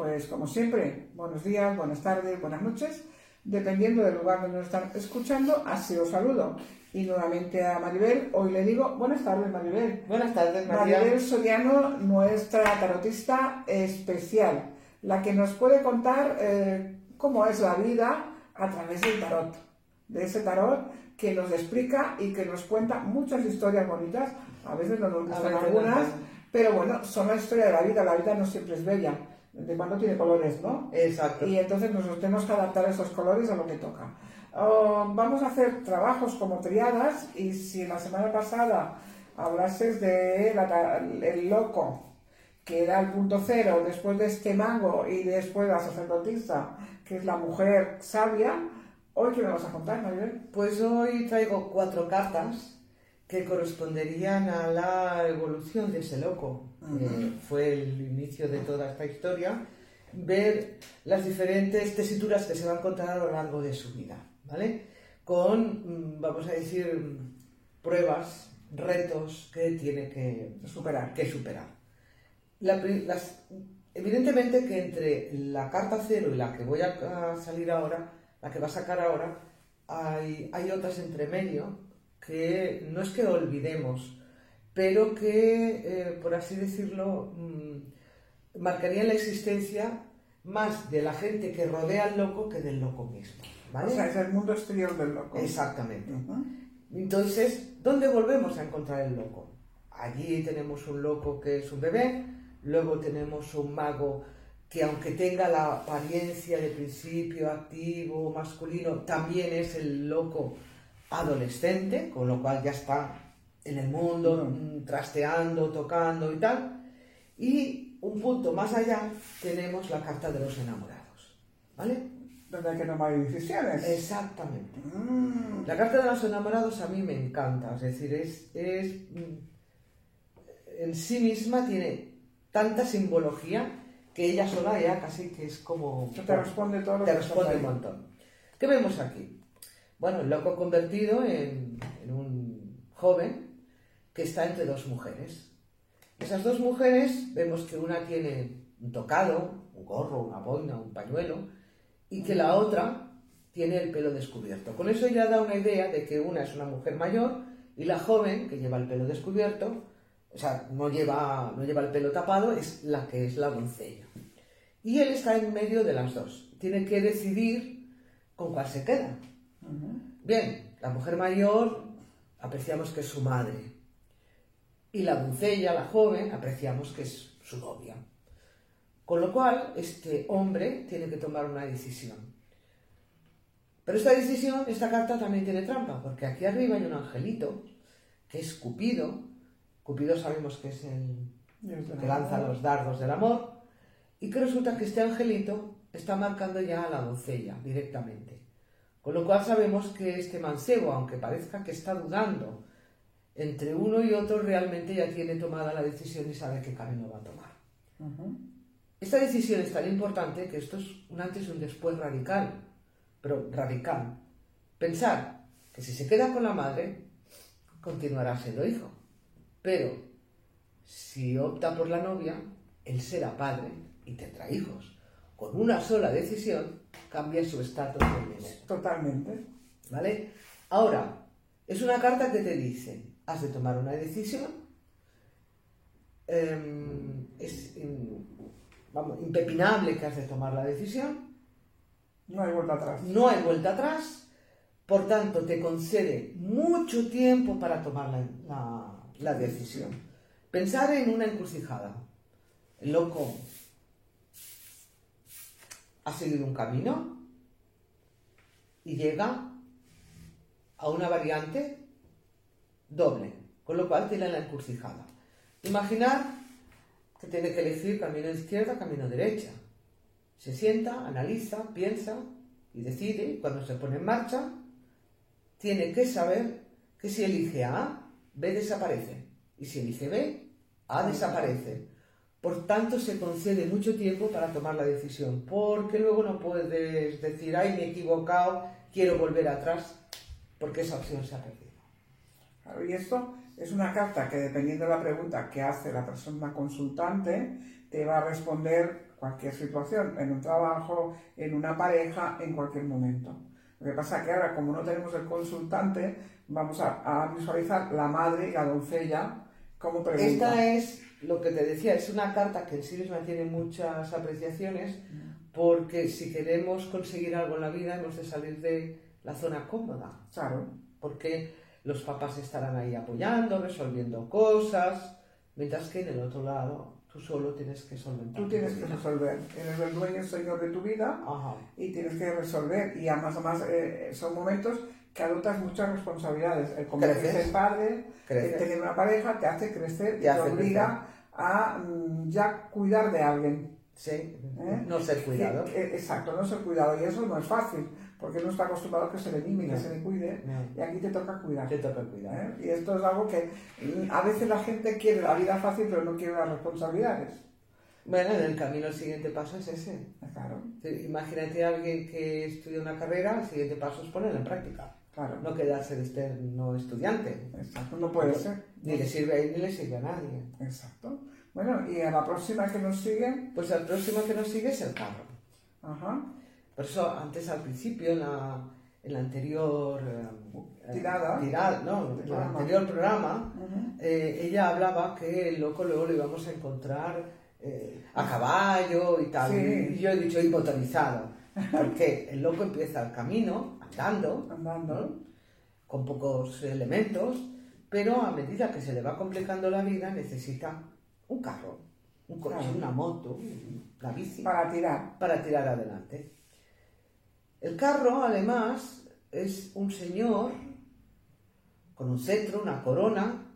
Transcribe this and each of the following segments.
Pues como siempre, buenos días, buenas tardes, buenas noches, dependiendo del lugar donde nos están escuchando, así os saludo. Y nuevamente a Maribel, hoy le digo buenas tardes Maribel. Buenas tardes María. Maribel Soriano, nuestra tarotista especial, la que nos puede contar eh, cómo es la vida a través del tarot, de ese tarot que nos explica y que nos cuenta muchas historias bonitas, a veces no nos gustan algunas, pero bueno, son la historia de la vida, la vida no siempre es bella, de cuando tiene colores, ¿no? Exacto. Y entonces nosotros tenemos que adaptar esos colores a lo que toca. Oh, vamos a hacer trabajos como triadas y si la semana pasada hablases de la- el loco, que era el punto cero, después de este mago y después la sacerdotisa, que es la mujer sabia, hoy qué me vas a contar, Maribel? Pues hoy traigo cuatro cartas que corresponderían a la evolución de ese loco. Eh, fue el inicio de toda esta historia. Ver las diferentes tesituras que se va a encontrar a lo largo de su vida, ¿vale? Con, mm, vamos a decir, pruebas, retos que tiene que Superar. que superar. La pri- las- evidentemente que entre la carta cero y la que voy a, a salir ahora, la que va a sacar ahora, hay, hay otras entre medio que no es que olvidemos, pero que, eh, por así decirlo, mm, marcarían la existencia más de la gente que rodea al loco que del loco mismo. ¿vale? O sea, es el mundo exterior del loco. Exactamente. Entonces, ¿dónde volvemos a encontrar el loco? Allí tenemos un loco que es un bebé, luego tenemos un mago que aunque tenga la apariencia de principio activo, masculino, también es el loco adolescente, con lo cual ya está en el mundo, mm, trasteando, tocando y tal. Y un punto más allá tenemos la carta de los enamorados. ¿Vale? Donde hay que tomar decisiones. Exactamente. Mm. La carta de los enamorados a mí me encanta, es decir, es, es, mm, en sí misma tiene tanta simbología que ella sola ya casi que es como... Te responde todo lo te que responde un montón. ¿Qué vemos aquí? Bueno, el loco convertido en, un joven que está entre dos mujeres. Esas dos mujeres vemos que una tiene un tocado, un gorro, una boina, un pañuelo, y que la otra tiene el pelo descubierto. Con eso ya da una idea de que una es una mujer mayor y la joven, que lleva el pelo descubierto, o sea, no lleva, no lleva el pelo tapado, es la que es la doncella. Y él está en medio de las dos. Tiene que decidir con cuál se queda. Bien, la mujer mayor apreciamos que es su madre. Y la doncella, la joven, apreciamos que es su novia. Con lo cual, este hombre tiene que tomar una decisión. Pero esta decisión, esta carta también tiene trampa, porque aquí arriba hay un angelito, que es Cupido. Cupido sabemos que es el que lanza los dardos del amor. Y que resulta que este angelito está marcando ya a la doncella directamente. Con lo cual sabemos que este mancebo, aunque parezca que está dudando entre uno y otro, realmente ya tiene tomada la decisión y sabe qué camino va a tomar. Esta decisión es tan importante que esto es un antes y un después radical, pero radical. Pensar que si se queda con la madre, continuará siendo hijo. Pero si opta por la novia, él será padre y tendrá hijos. Con una sola decisión cambia su estatus de. Totalmente. ¿Vale? Ahora, es una carta que te dice, has de tomar una decisión, em, es in- vamos, impepinable que has de tomar la decisión, No hay vuelta atrás. no hay vuelta atrás, por tanto te concede mucho tiempo para tomar la, la- la decisión. Pensar en una encrucijada. El loco ha seguido un camino y llega a una variante doble, con lo cual tiene la encrucijada. Imaginar que tiene que elegir camino izquierda, camino derecha. Se sienta, analiza, piensa y decide, cuando se pone en marcha, tiene que saber que si elige A, B desaparece, y si elige B, A desaparece. Por tanto, se concede mucho tiempo para tomar la decisión, porque luego no puedes decir, ay, me he equivocado, quiero volver atrás, porque esa opción se ha perdido. Claro, y esto es una carta que dependiendo de la pregunta que hace la persona consultante, te va a responder cualquier situación, en un trabajo, en una pareja, en cualquier momento. Lo que pasa es que ahora, como no tenemos el consultante, vamos a, a visualizar la madre y la doncella como pregunta. Esta es lo que te decía, es una carta que en sí misma tiene muchas apreciaciones, porque si queremos conseguir algo en la vida hemos de salir de la zona cómoda. Claro. Porque los papás estarán ahí apoyando, resolviendo cosas, mientras que en el otro lado tú solo tienes que solventar. Tú tienes que resolver. Eres el dueño, señor de tu vida Ajá. y tienes que resolver. Y además, además eh, son momentos que adoptas muchas responsabilidades. El convertirte en padre, el tener una pareja, te hace crecer y Te te, obliga a mm, ya cuidar de alguien. Sí, ¿eh? no ser cuidado. Que- que- exacto, no ser cuidado. Y eso no es fácil, porque uno está acostumbrado a que se le mime, que No. se le cuide, No. y aquí te toca cuidar. Te toca cuidar. ¿eh? Y esto es algo que mm, a veces la gente quiere la vida fácil, pero no quiere las responsabilidades. Bueno, en el camino el siguiente paso es ese. Claro, Imagínate a alguien que estudia una carrera, el siguiente paso es ponerla en práctica. claro. No quedarse de este no estudiante. Exacto, no puede ser. Ni le sirve a él ni le sirve a nadie. Exacto. Bueno, y a la próxima que nos sigue, Pues el próximo que nos sigue es el carro. ajá, Por eso antes al principio, en la, en la anterior eh, Tirada. tirada, no, en el anterior programa, eh, ella hablaba que el loco luego lo íbamos a encontrar eh, a caballo y tal. Sí. Y yo he dicho y. Porque el loco empieza el camino andando, andando. ¿no? con pocos elementos, pero a medida que se le va complicando la vida necesita un carro, un coche, Claro. una moto, una bici Para tirar. para tirar adelante. El carro, además, es un señor con un cetro, una corona,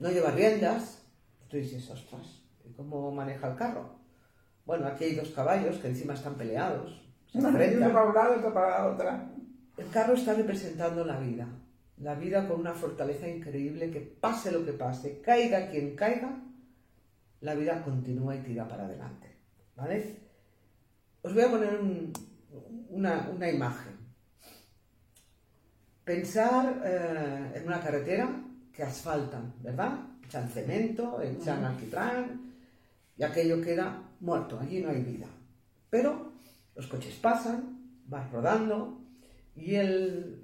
no lleva riendas. Tú dices, ostras, ¿y cómo maneja el carro? Bueno, aquí hay dos caballos que encima están peleados, se Uno para un lado, otro para la otra. El carro está representando la vida, la vida con una fortaleza increíble que pase lo que pase, caiga quien caiga, la vida continúa y tira para adelante. ¿Vale? Os voy a poner un- una, una imagen. Pensar eh, en una carretera que asfaltan, ¿verdad? Echan cemento, echan alquitrán y aquello queda muerto, allí no hay vida. Pero los coches pasan, van rodando y el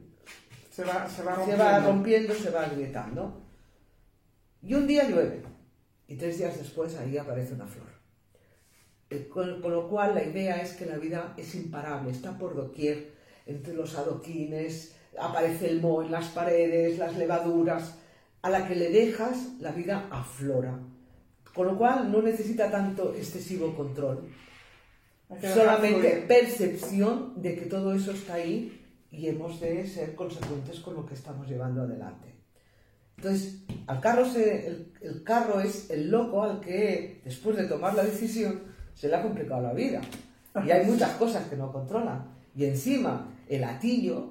Se va, se va se rompiendo. va rompiendo, se va agrietando. Y un día llueve y tres días después ahí aparece una flor. Eh, Con, con lo cual la idea es que la vida es imparable, está por doquier, entre los adoquines, aparece el moho en las paredes, las levaduras, a la que le dejas la vida aflora. Con lo cual no necesita tanto excesivo control, solamente percepción de que todo eso está ahí y hemos de ser consecuentes con lo que estamos llevando adelante. Entonces, al carro se- el, el carro es el loco al que, después de tomar la decisión, se le ha complicado la vida. Y hay muchas cosas que no controlan. Y encima, el atillo,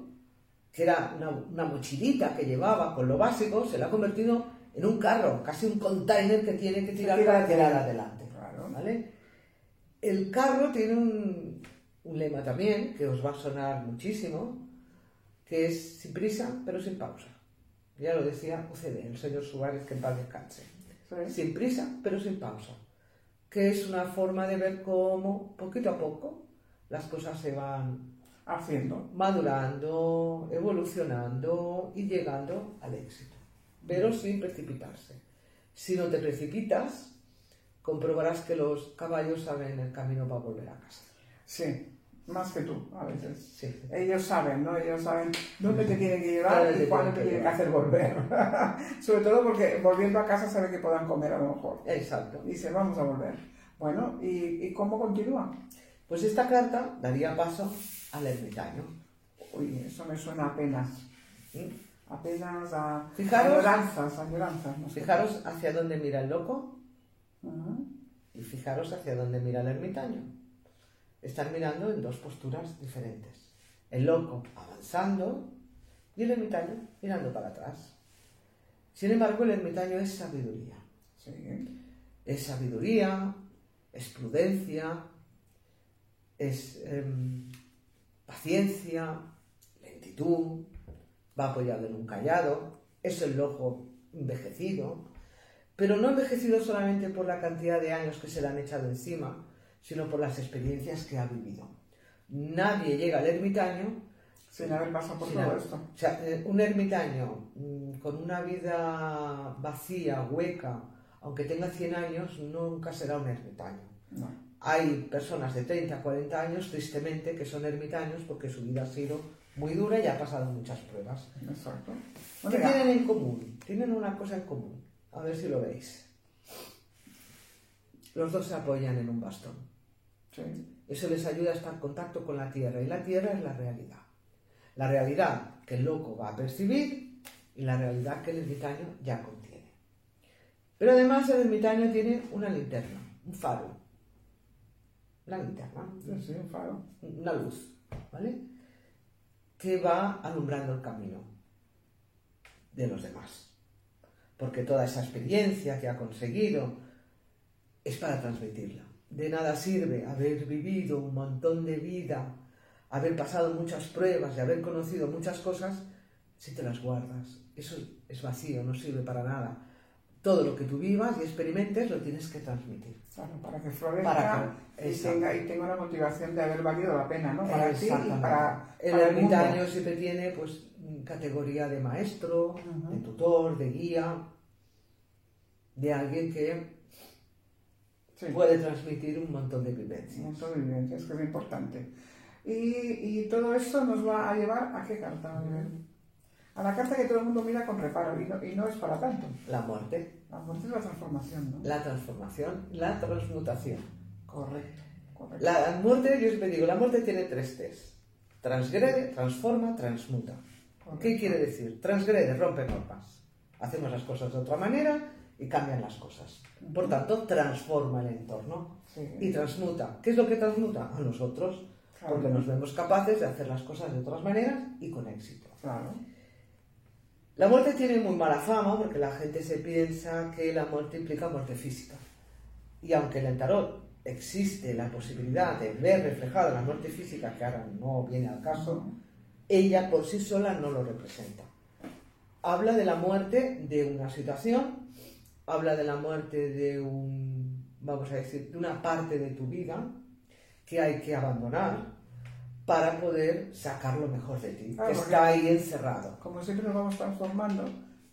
que era una, una mochilita que llevaba con lo básico, se le ha convertido en un carro, casi un container que tiene que tirar tira para tirar adelante. adelante. Claro. ¿vale? El carro tiene un, un lema también que os va a sonar muchísimo, que es sin prisa pero sin pausa. Ya lo decía UCD, el señor Suárez, que en paz descanse. Sí. Sin prisa pero sin pausa. Que es una forma de ver cómo, poquito a poco, las cosas se van Haciendo. madurando, evolucionando y llegando al éxito, pero sin precipitarse. Si no te precipitas, comprobarás que los caballos saben el camino para volver a casa. Sí, más que tú, a veces. Sí. Ellos saben, ¿no? Ellos saben dónde te tienen que llevar y cuándo te tienen que hacer volver. Sobre todo porque volviendo a casa saben que puedan comer a lo mejor. Exacto. Dice, vamos a volver. Bueno, ¿y, y cómo continúa? Pues esta carta daría paso al ermitaño. Uy, eso me suena apenas. ¿sí? Apenas a Fijaros- añoranzas, añoranzas. No sé. Fijaros hacia dónde mira el loco y fijaros hacia dónde mira el ermitaño. Están mirando en dos posturas diferentes. El loco avanzando y el ermitaño mirando para atrás. Sin embargo, el ermitaño es sabiduría. Sí. Es sabiduría, es prudencia, es em, paciencia, lentitud, va apoyado en un callado, es el ojo envejecido, pero no envejecido solamente por la cantidad de años que se le han echado encima, sino por las experiencias que ha vivido. Nadie llega al ermitaño sin haber pasado por todo esto. o sea, eh, un ermitaño mm, con una vida vacía, hueca, aunque tenga 100 años, nunca será un ermitaño. No. Hay personas de 30, 40 años, tristemente, que son ermitaños porque su vida ha sido muy dura y ha pasado muchas pruebas. Exacto. ¿Qué ya. tienen en común? Tienen una cosa en común. A ver si lo veis. Los dos se apoyan en un bastón. Sí. Eso les ayuda a estar en contacto con la tierra y la tierra es la realidad. La realidad que el loco va a percibir y la realidad que el ermitaño ya contiene. Pero además el ermitaño tiene una linterna, un faro. Una linterna, Sí, sí, un faro. una luz, ¿vale? Que va alumbrando el camino de los demás. Porque toda esa experiencia que ha conseguido es para transmitirla. De nada sirve haber vivido un montón de vida, haber pasado muchas pruebas y haber conocido muchas cosas si te las guardas. Eso es vacío, no sirve para nada. Todo lo que tú vivas y experimentes lo tienes que transmitir. Claro, para que florezca Para que- y, tenga, y tenga una motivación de haber valido la pena, ¿no? Para ti y para, el para el mundo. ermitaño siempre tiene pues categoría de maestro, de tutor, de guía, de alguien que Sí. puede transmitir un montón de Un vivencias. montón de vivencias, que es importante. Y, y todo esto nos va a llevar a qué carta? A la carta que todo el mundo mira con reparo y no, y no es para tanto. La muerte, La muerte es la transformación, ¿no? la transformación, la transmutación. Correcto, correcto. La muerte, yo siempre digo, la muerte tiene tres T's. Transgrede, transforma, transmuta. correcto. ¿Qué quiere decir? Transgrede, rompe normas. Hacemos las cosas de otra manera y cambian las cosas. Por tanto, transforma el entorno. Sí, y transmuta. ¿Qué es lo que transmuta? A nosotros, Claro. porque nos vemos capaces de hacer las cosas de otras maneras y con éxito. claro. La muerte tiene muy mala fama porque la gente se piensa que la muerte implica muerte física. Y aunque en el tarot existe la posibilidad de ver reflejada la muerte física, que ahora no viene al caso, ella por sí sola no lo representa. Habla de la muerte de una situación, habla de la muerte de un, vamos a decir, de una parte de tu vida que hay que abandonar para poder sacar lo mejor de ti, Claro, que está ahí encerrado. Como siempre nos vamos transformando,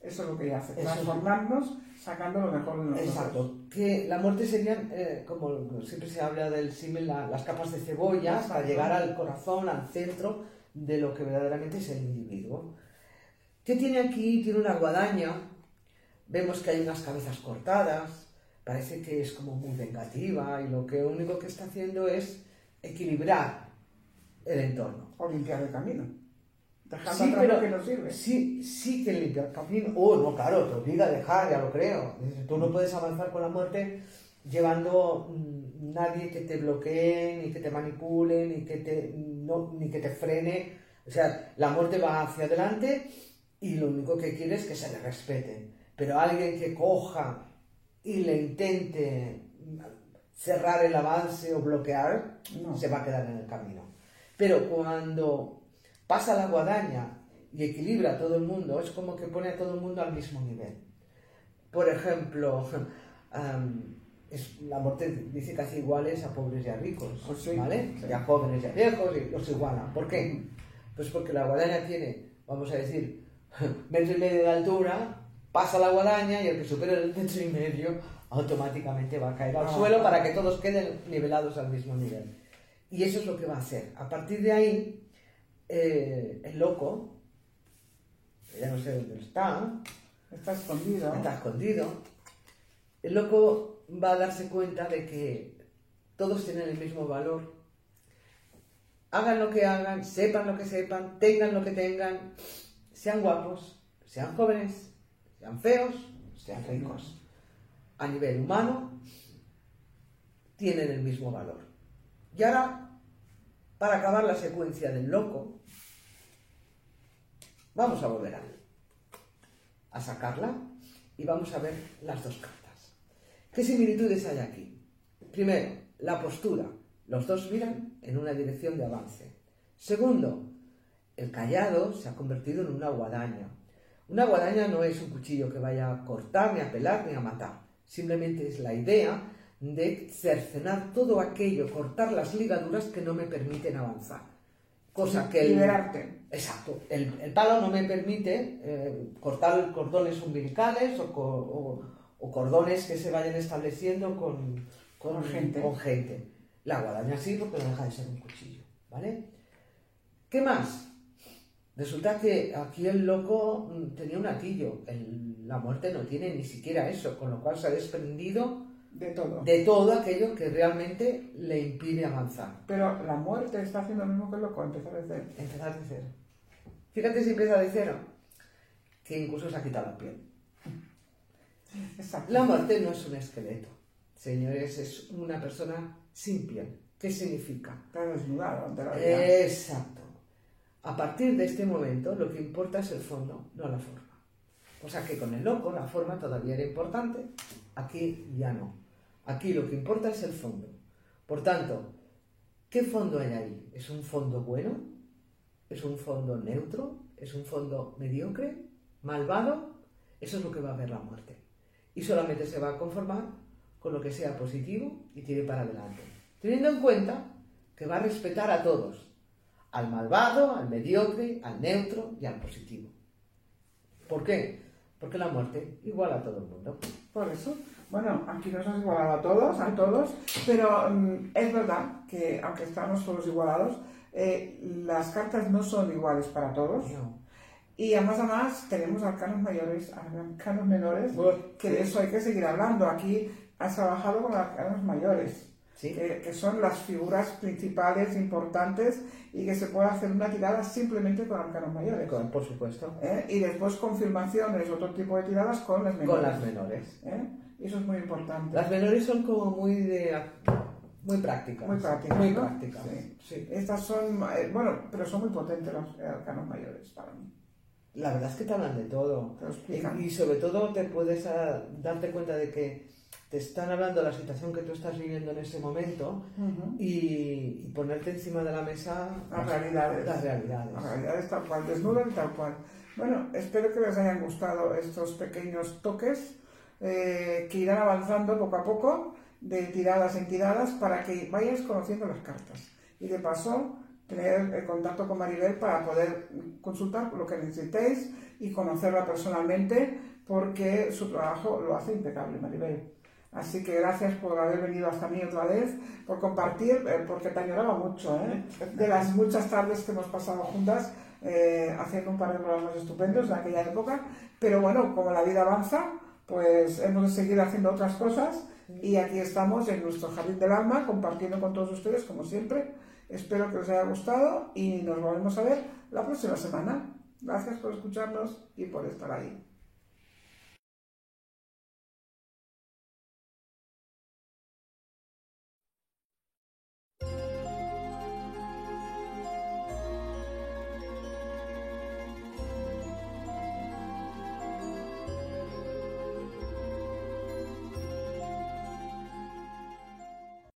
eso es lo que hace, transformarnos sacando lo mejor de nosotros. Exacto, que la muerte serían, eh, como siempre se habla del símil, la- las capas de cebolla para llegar al corazón, al centro de lo que verdaderamente es el individuo. ¿Qué tiene aquí? Tiene una guadaña, vemos que hay unas cabezas cortadas, parece que es como muy vengativa y lo que único que está haciendo es equilibrar el entorno. O limpiar el camino. Dejando Sí, atrás lo que nos sirve. Sí, sí que limpia el camino. Oh, no, claro, te obliga a dejar, ya lo creo. Tú no puedes avanzar con la muerte llevando mm, nadie que te bloquee, ni que te manipule, ni que te, no, ni que te frene. O sea, la muerte va hacia adelante y lo único que quiere es que se le respete. Pero alguien que coja y le intente mm, cerrar el avance o bloquear, No. se va a quedar en el camino. Pero cuando pasa la guadaña y equilibra a todo el mundo, es como que pone a todo el mundo al mismo nivel. Por ejemplo, es- la muerte dice hace iguales a pobres y a ricos, sí, ¿vale? sí. Y a jóvenes y a viejos y los iguala. ¿Por qué? Pues porque la guadaña tiene, vamos a decir, metro y medio de altura, pasa la guadaña y el que supere el metro y medio automáticamente va a caer al Ah. suelo para que todos queden nivelados al mismo nivel. Y eso es lo que va a hacer. A partir de ahí, eh, el loco, que ya no sé dónde está, Está escondido. está escondido, el loco va a darse cuenta de que todos tienen el mismo valor. Hagan lo que hagan, sepan lo que sepan, tengan lo que tengan, sean guapos, sean jóvenes, sean feos, sean ricos. A nivel humano, tienen el mismo valor. Y ahora, para acabar la secuencia del loco, vamos a volver a, a sacarla y vamos a ver las dos cartas. ¿Qué similitudes hay aquí? Primero, la postura. Los dos miran en una dirección de avance. Segundo, el callado se ha convertido en una guadaña. Una guadaña no es un cuchillo que vaya a cortar, ni a pelar, ni a matar. Simplemente es la idea de cercenar todo aquello, cortar las ligaduras que no me permiten avanzar. Cosa que el, Liberarte. Exacto. El, el palo no me permite eh, cortar cordones umbilicales o, o- o cordones que se vayan estableciendo con, con, Con gente. con gente. La guadaña sí, porque no deja de ser un cuchillo. ¿Vale? ¿Qué más? Resulta que aquí el loco mm, tenía un atillo. El- la muerte no tiene ni siquiera eso, con lo cual se ha desprendido De todo. de todo aquello que realmente le impide avanzar. Pero la muerte está haciendo lo mismo que el loco, empezar desde Empezar de cero. Fíjate si empieza de cero, que incluso se ha quitado la piel. Exacto. La muerte no es un esqueleto, señores, es una persona sin piel. ¿Qué significa? Está desnudado ante la vida. Exacto. A partir de este momento, lo que importa es el fondo, no la forma. O sea que con el loco la forma todavía era importante, aquí ya no. Aquí lo que importa es el fondo. Por tanto, ¿qué fondo hay ahí? ¿Es un fondo bueno? ¿Es un fondo neutro? ¿Es un fondo mediocre? ¿Malvado? Eso es lo que va a ver la muerte. Y solamente se va a conformar con lo que sea positivo y tire para adelante. Teniendo en cuenta que va a respetar a todos, al malvado, al mediocre, al neutro y al positivo. ¿Por qué? Porque la muerte iguala a todo el mundo. Por eso, bueno, aquí nos has igualado a todos, a todos, pero mm, es verdad que aunque estamos todos igualados, eh, las cartas no son iguales para todos. No. Y además, además, tenemos arcanos mayores, arcanos menores, que de eso hay que seguir hablando. Aquí has trabajado con arcanos mayores, ¿Sí? que, que son las figuras principales, importantes, y que se puede hacer una tirada simplemente con arcanos mayores. Con- por supuesto. ¿eh? Y después confirmaciones, otro tipo de tiradas con las menores. Con las menores. ¿eh? Eso es muy importante. Las menores son como muy de muy prácticas. Muy prácticas, Muy ¿no? prácticas. Sí. sí. Estas son, eh, bueno, pero son muy potentes los eh, arcanos mayores para mí. La verdad es que te hablan de todo. Te. Y, sobre todo te puedes ah, darte cuenta de que te están hablando de la situación que tú estás viviendo en ese momento y, y ponerte encima de la mesa Las realidades. las realidades. Las realidades tal cual, desnudas y tal cual. Bueno, espero que les hayan gustado estos pequeños toques eh, que irán avanzando poco a poco de tiradas en tiradas para que vayáis conociendo las cartas. Y de paso, tener el contacto con Maribel para poder consultar lo que necesitéis y conocerla personalmente porque su trabajo lo hace impecable, Maribel. Así que gracias por haber venido hasta mí otra vez, por compartir, eh, porque te añoraba mucho, ¿eh? de las muchas tardes que hemos pasado juntas eh, haciendo un par de programas estupendos en aquella época. Pero bueno, como la vida avanza, pues hemos de seguir haciendo otras cosas y aquí estamos en nuestro jardín del alma compartiendo con todos ustedes como siempre. Espero que os haya gustado y nos volvemos a ver la próxima semana. Gracias por escucharnos y por estar ahí.